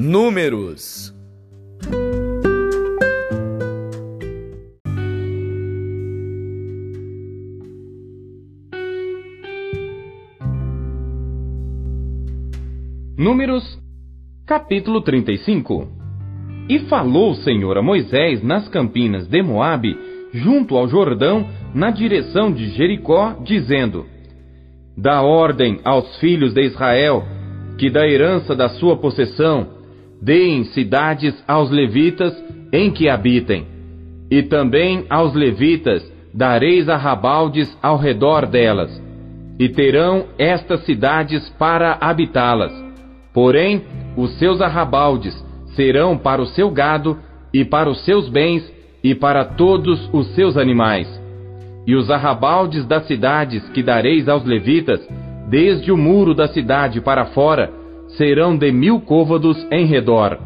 Números. Números, capítulo 35 E falou o Senhor a Moisés nas campinas de Moabe, junto ao Jordão, na direção de Jericó, dizendo: Dá ordem aos filhos de Israel, que da herança da sua possessão, deem cidades aos levitas em que habitem. E também aos levitas dareis arrabaldes ao redor delas, e terão estas cidades para habitá-las Porém, os seus arrabaldes serão para o seu gado e para os seus bens e para todos os seus animais. E os arrabaldes das cidades que dareis aos levitas, desde o muro da cidade para fora, serão de mil côvados em redor.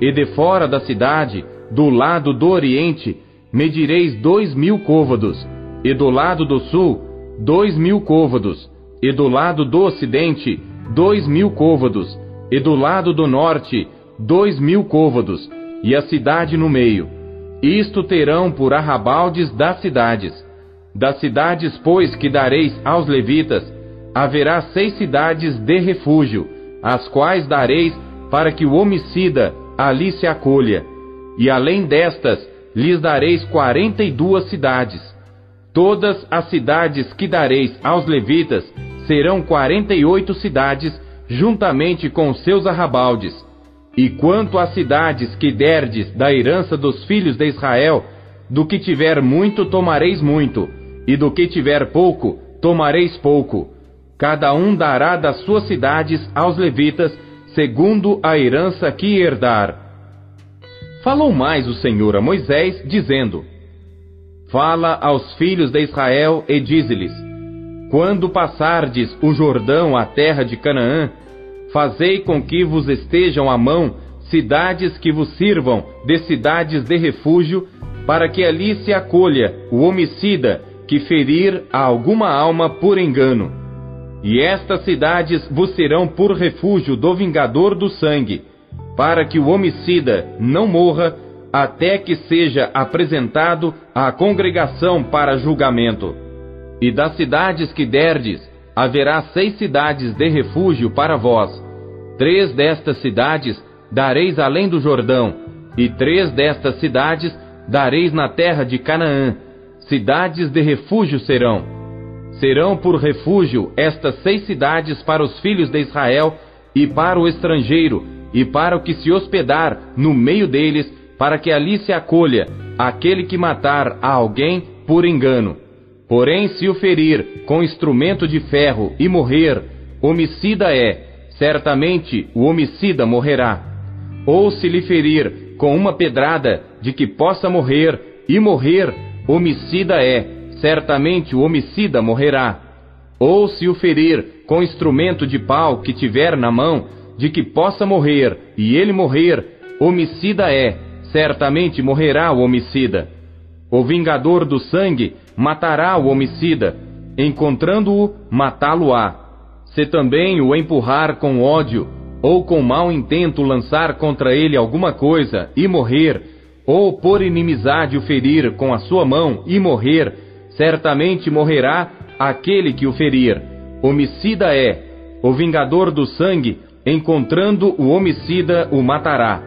E de fora da cidade, do lado do oriente, medireis dois mil côvados, e do lado do sul, dois mil côvados, e do lado do ocidente, dois mil côvados, e do lado do norte dois mil côvados, e a cidade no meio. Isto terão por arrabaldes das cidades. Das cidades, pois, que dareis aos levitas, haverá seis cidades de refúgio, as quais dareis para que o homicida ali se acolha. E além destas, lhes dareis quarenta e duas cidades. Todas as cidades que dareis aos levitas serão quarenta e oito cidades juntamente com seus arrabaldes. E quanto às cidades que derdes da herança dos filhos de Israel, do que tiver muito tomareis muito, e do que tiver pouco tomareis pouco. Cada um dará das suas cidades aos levitas, segundo a herança que herdar. Falou mais o Senhor a Moisés, dizendo: Fala aos filhos de Israel e dize-lhes: Quando passardes o Jordão, a terra de Canaã, Fazei com que vos estejam à mão cidades que vos sirvam de cidades de refúgio, para que ali se acolha o homicida que ferir a alguma alma por engano. E estas cidades vos serão por refúgio do vingador do sangue, para que o homicida não morra até que seja apresentado à congregação para julgamento. E das cidades que derdes, haverá seis cidades de refúgio para vós. Três destas cidades dareis além do Jordão, e três destas cidades dareis na terra de Canaã. Cidades de refúgio serão. Serão por refúgio estas seis cidades para os filhos de Israel e para o estrangeiro, e para o que se hospedar no meio deles, para que ali se acolha aquele que matar a alguém por engano Porém, se o ferir com instrumento de ferro e morrer, homicida é, certamente o homicida morrerá. Ou se lhe ferir com uma pedrada de que possa morrer e morrer, homicida é, certamente o homicida morrerá. Ou se o ferir com instrumento de pau que tiver na mão, de que possa morrer e ele morrer, homicida é, certamente morrerá o homicida. O vingador do sangue matará o homicida, encontrando-o, matá-lo-á. Se também o empurrar com ódio, ou com mau intento lançar contra ele alguma coisa e morrer, ou por inimizade o ferir com a sua mão e morrer, certamente morrerá aquele que o ferir. Homicida é, o vingador do sangue, encontrando o homicida, o matará.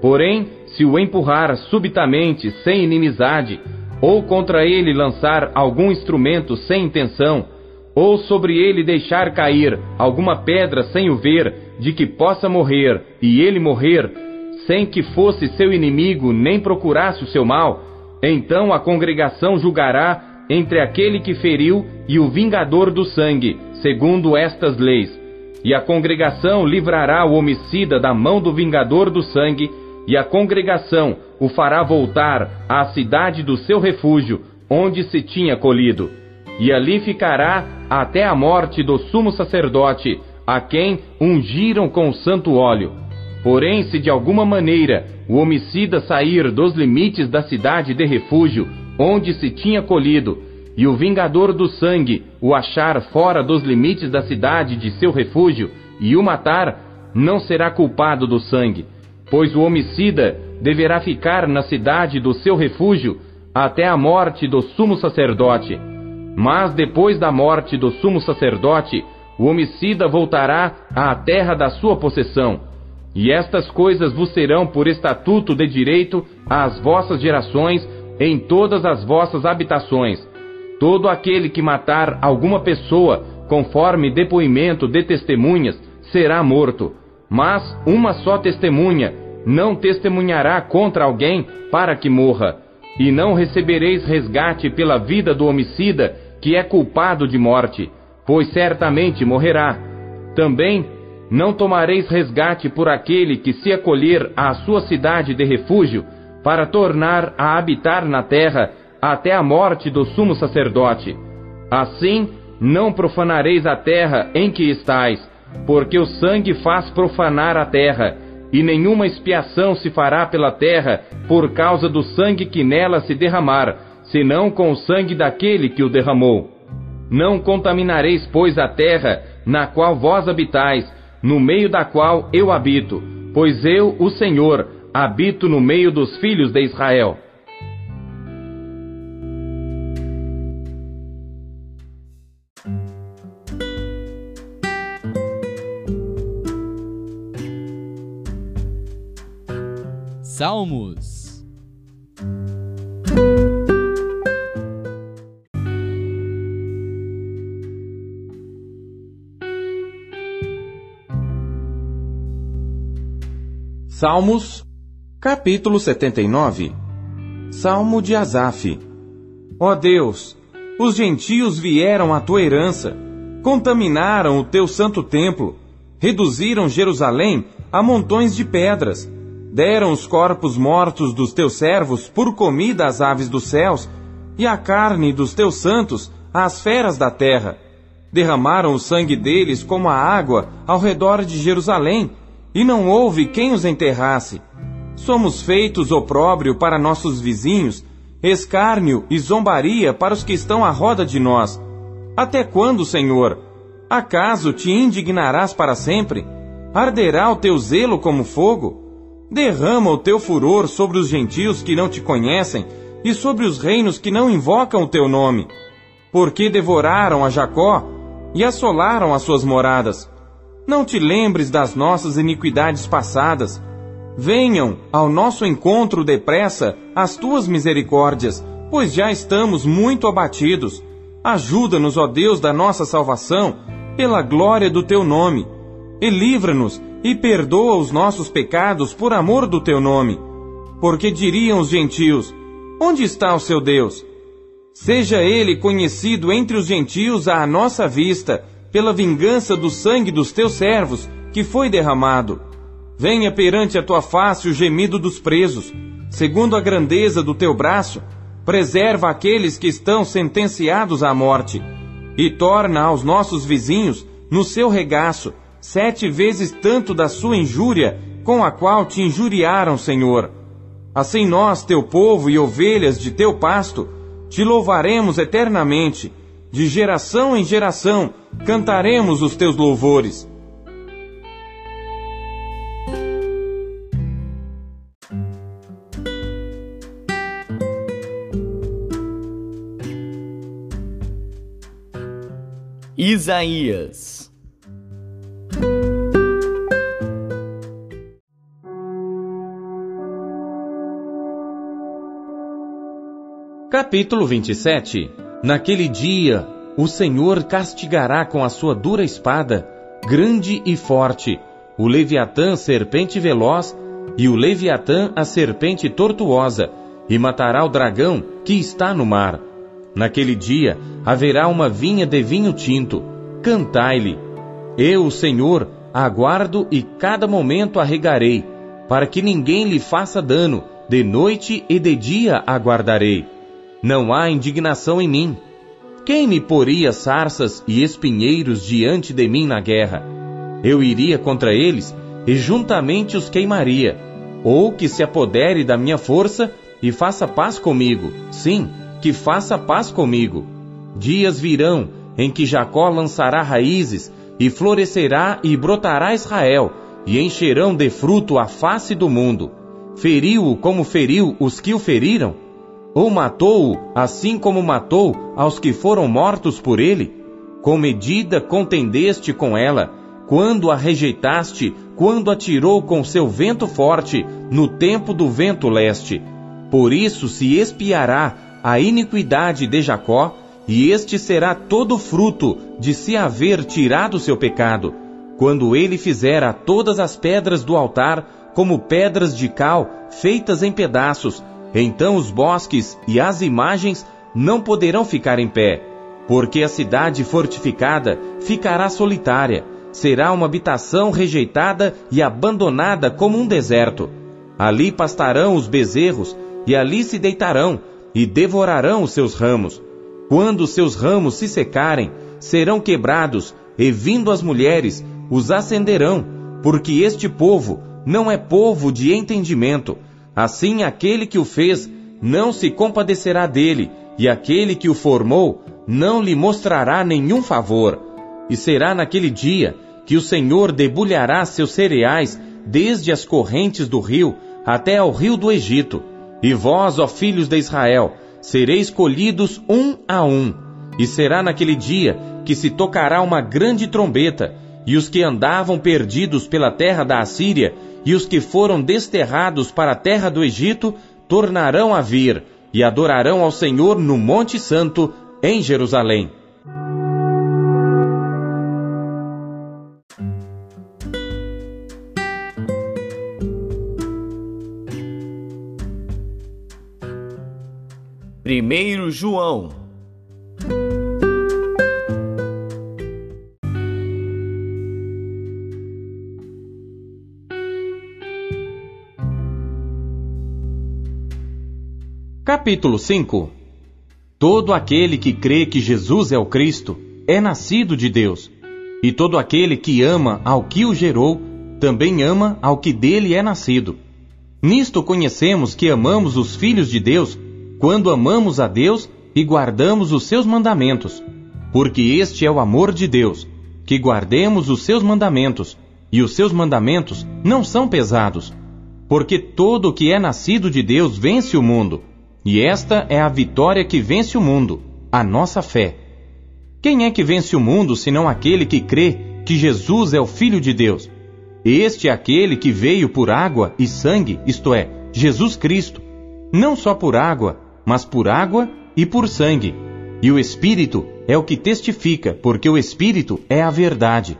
Porém, se o empurrar subitamente, sem inimizade, ou contra ele lançar algum instrumento sem intenção, ou sobre ele deixar cair alguma pedra sem o ver, de que possa morrer, e ele morrer, sem que fosse seu inimigo nem procurasse o seu mal, então a congregação julgará entre aquele que feriu e o vingador do sangue, segundo estas leis. E a congregação livrará o homicida da mão do vingador do sangue, e a congregação o fará voltar à cidade do seu refúgio, onde se tinha colhido, e ali ficará até a morte do sumo sacerdote, a quem ungiram com santo óleo. Porém, se de alguma maneira o homicida sair dos limites da cidade de refúgio, onde se tinha colhido, e o vingador do sangue o achar fora dos limites da cidade de seu refúgio, e o matar, não será culpado do sangue, pois o homicida deverá ficar na cidade do seu refúgio até a morte do sumo sacerdote. Mas depois da morte do sumo sacerdote, o homicida voltará à terra da sua possessão. E estas coisas vos serão por estatuto de direito às vossas gerações em todas as vossas habitações. Todo aquele que matar alguma pessoa, conforme depoimento de testemunhas, será morto. Mas uma só testemunha não testemunhará contra alguém para que morra. E não recebereis resgate pela vida do homicida que é culpado de morte, pois certamente morrerá. Também não tomareis resgate por aquele que se acolher à sua cidade de refúgio, para tornar a habitar na terra até a morte do sumo sacerdote. Assim, não profanareis a terra em que estais, porque o sangue faz profanar a terra, e nenhuma expiação se fará pela terra por causa do sangue que nela se derramar, senão com o sangue daquele que o derramou. Não contaminareis, pois, a terra na qual vós habitais, no meio da qual eu habito, pois eu, o Senhor, habito no meio dos filhos de Israel. Salmos Salmos, capítulo 79 Salmo de Asaf Ó Deus, os gentios vieram à tua herança, contaminaram o teu santo templo, reduziram Jerusalém a montões de pedras, deram os corpos mortos dos teus servos por comida às aves dos céus, e a carne dos teus santos às feras da terra. Derramaram o sangue deles como a água ao redor de Jerusalém, e não houve quem os enterrasse. Somos feitos opróbrio para nossos vizinhos, escárnio e zombaria para os que estão à roda de nós. Até quando, Senhor? Acaso te indignarás para sempre? Arderá o teu zelo como fogo? Derrama o teu furor sobre os gentios que não te conhecem e sobre os reinos que não invocam o teu nome. Porque devoraram a Jacó e assolaram as suas moradas. Não te lembres das nossas iniquidades passadas. Venham ao nosso encontro depressa as tuas misericórdias, pois já estamos muito abatidos. Ajuda-nos, ó Deus da nossa salvação, pela glória do teu nome. E livra-nos e perdoa os nossos pecados por amor do teu nome. Porque diriam os gentios: Onde está o seu Deus? Seja ele conhecido entre os gentios à nossa vista pela vingança do sangue dos teus servos, que foi derramado. Venha perante a tua face o gemido dos presos. Segundo a grandeza do teu braço, preserva aqueles que estão sentenciados à morte. E torna aos nossos vizinhos, no seu regaço, sete vezes tanto da sua injúria com a qual te injuriaram, Senhor. Assim nós, teu povo e ovelhas de teu pasto, te louvaremos eternamente de geração em geração cantaremos os teus louvores. Isaías Capítulo 27 Naquele dia, o Senhor castigará com a sua dura espada, grande e forte, o Leviatã, serpente veloz, e o Leviatã, a serpente tortuosa, e matará o dragão que está no mar. Naquele dia haverá uma vinha de vinho tinto. Cantai-lhe. Eu, o Senhor, aguardo e cada momento arregarei, para que ninguém lhe faça dano, de noite e de dia aguardarei não há indignação em mim. Quem me poria sarças e espinheiros diante de mim na guerra? Eu iria contra eles e juntamente os queimaria, ou que se apodere da minha força e faça paz comigo. Sim, que faça paz comigo. Dias virão em que Jacó lançará raízes e florescerá e brotará Israel, e encherão de fruto a face do mundo. Feriu-o como feriu os que o feriram? Ou matou-o assim como matou aos que foram mortos por ele? Com medida contendeste com ela, quando a rejeitaste, quando atirou com seu vento forte, no tempo do vento leste. Por isso se espiará a iniquidade de Jacó, e este será todo fruto de se haver tirado seu pecado, quando ele fizera todas as pedras do altar como pedras de cal feitas em pedaços, então os bosques e as imagens não poderão ficar em pé, porque a cidade fortificada ficará solitária, será uma habitação rejeitada e abandonada como um deserto. Ali pastarão os bezerros, e ali se deitarão, e devorarão os seus ramos. Quando seus ramos se secarem, serão quebrados, e vindo as mulheres, os acenderão, porque este povo não é povo de entendimento. Assim aquele que o fez não se compadecerá dele, e aquele que o formou não lhe mostrará nenhum favor. E será naquele dia que o Senhor debulhará seus cereais desde as correntes do rio até ao rio do Egito. E vós, ó filhos de Israel, sereis colhidos um a um. E será naquele dia que se tocará uma grande trombeta, e os que andavam perdidos pela terra da Assíria, e os que foram desterrados para a terra do Egito, tornarão a vir, e adorarão ao Senhor no Monte Santo, em Jerusalém. Primeiro João. Capítulo 5 Todo aquele que crê que Jesus é o Cristo é nascido de Deus, e todo aquele que ama ao que o gerou também ama ao que dele é nascido. Nisto conhecemos que amamos os filhos de Deus quando amamos a Deus e guardamos os seus mandamentos. Porque este é o amor de Deus, que guardemos os seus mandamentos, e os seus mandamentos não são pesados. Porque todo o que é nascido de Deus vence o mundo, e esta é a vitória que vence o mundo, a nossa fé. Quem é que vence o mundo senão aquele que crê que Jesus é o Filho de Deus? Este é aquele que veio por água e sangue, isto é, Jesus Cristo, não só por água, mas por água e por sangue. E o Espírito é o que testifica, porque o Espírito é a verdade.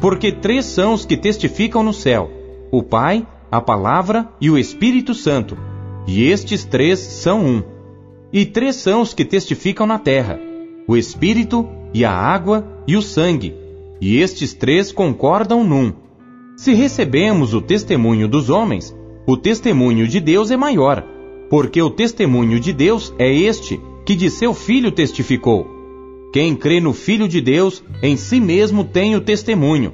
Porque três são os que testificam no céu: o Pai, a Palavra e o Espírito Santo. E estes três são um. E três são os que testificam na terra: o Espírito e a água e o sangue. E estes três concordam num. Se recebemos o testemunho dos homens, o testemunho de Deus é maior porque o testemunho de Deus é este que de seu Filho testificou. Quem crê no Filho de Deus, em si mesmo tem o testemunho.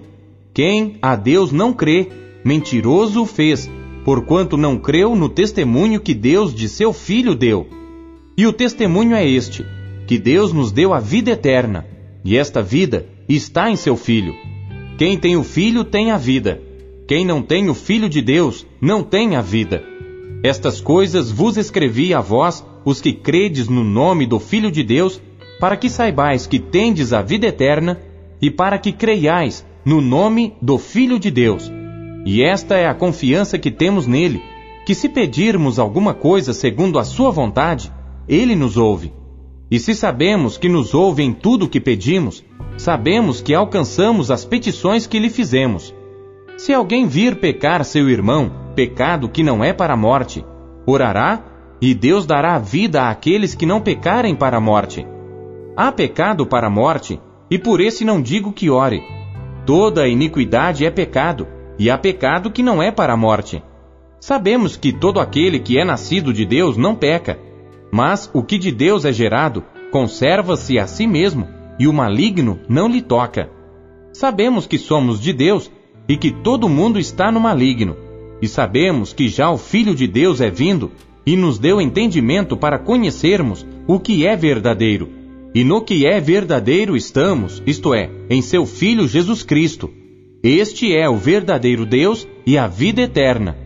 Quem a Deus não crê, mentiroso o fez, porquanto não creu no testemunho que Deus de seu Filho deu. E o testemunho é este: que Deus nos deu a vida eterna, e esta vida está em seu Filho. Quem tem o Filho tem a vida. Quem não tem o Filho de Deus não tem a vida. Estas coisas vos escrevi a vós, os que credes no nome do Filho de Deus, para que saibais que tendes a vida eterna, e para que creiais no nome do Filho de Deus. E esta é a confiança que temos nele, que se pedirmos alguma coisa segundo a sua vontade, ele nos ouve. E se sabemos que nos ouve em tudo o que pedimos, sabemos que alcançamos as petições que lhe fizemos. Se alguém vir pecar seu irmão, pecado que não é para a morte. Orará, e Deus dará vida àqueles que não pecarem para a morte. Há pecado para a morte, e por esse não digo que ore. Toda iniquidade é pecado, e há pecado que não é para a morte. Sabemos que todo aquele que é nascido de Deus não peca, mas o que de Deus é gerado conserva-se a si mesmo, e o maligno não lhe toca. Sabemos que somos de Deus e que todo mundo está no maligno. E sabemos que já o Filho de Deus é vindo e nos deu entendimento para conhecermos o que é verdadeiro. E no que é verdadeiro estamos, isto é, em seu Filho Jesus Cristo. Este é o verdadeiro Deus e a vida eterna.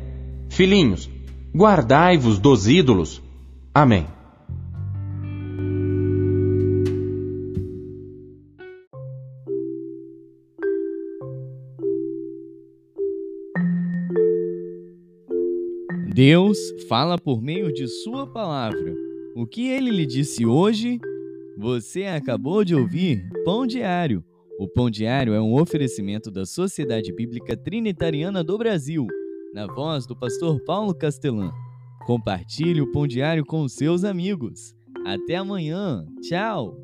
Filhinhos, guardai-vos dos ídolos. Amém. Deus fala por meio de Sua palavra. O que ele lhe disse hoje? Você acabou de ouvir Pão Diário. O Pão Diário é um oferecimento da Sociedade Bíblica Trinitariana do Brasil, na voz do pastor Paulo Castelã. Compartilhe o Pão Diário com seus amigos. Até amanhã. Tchau!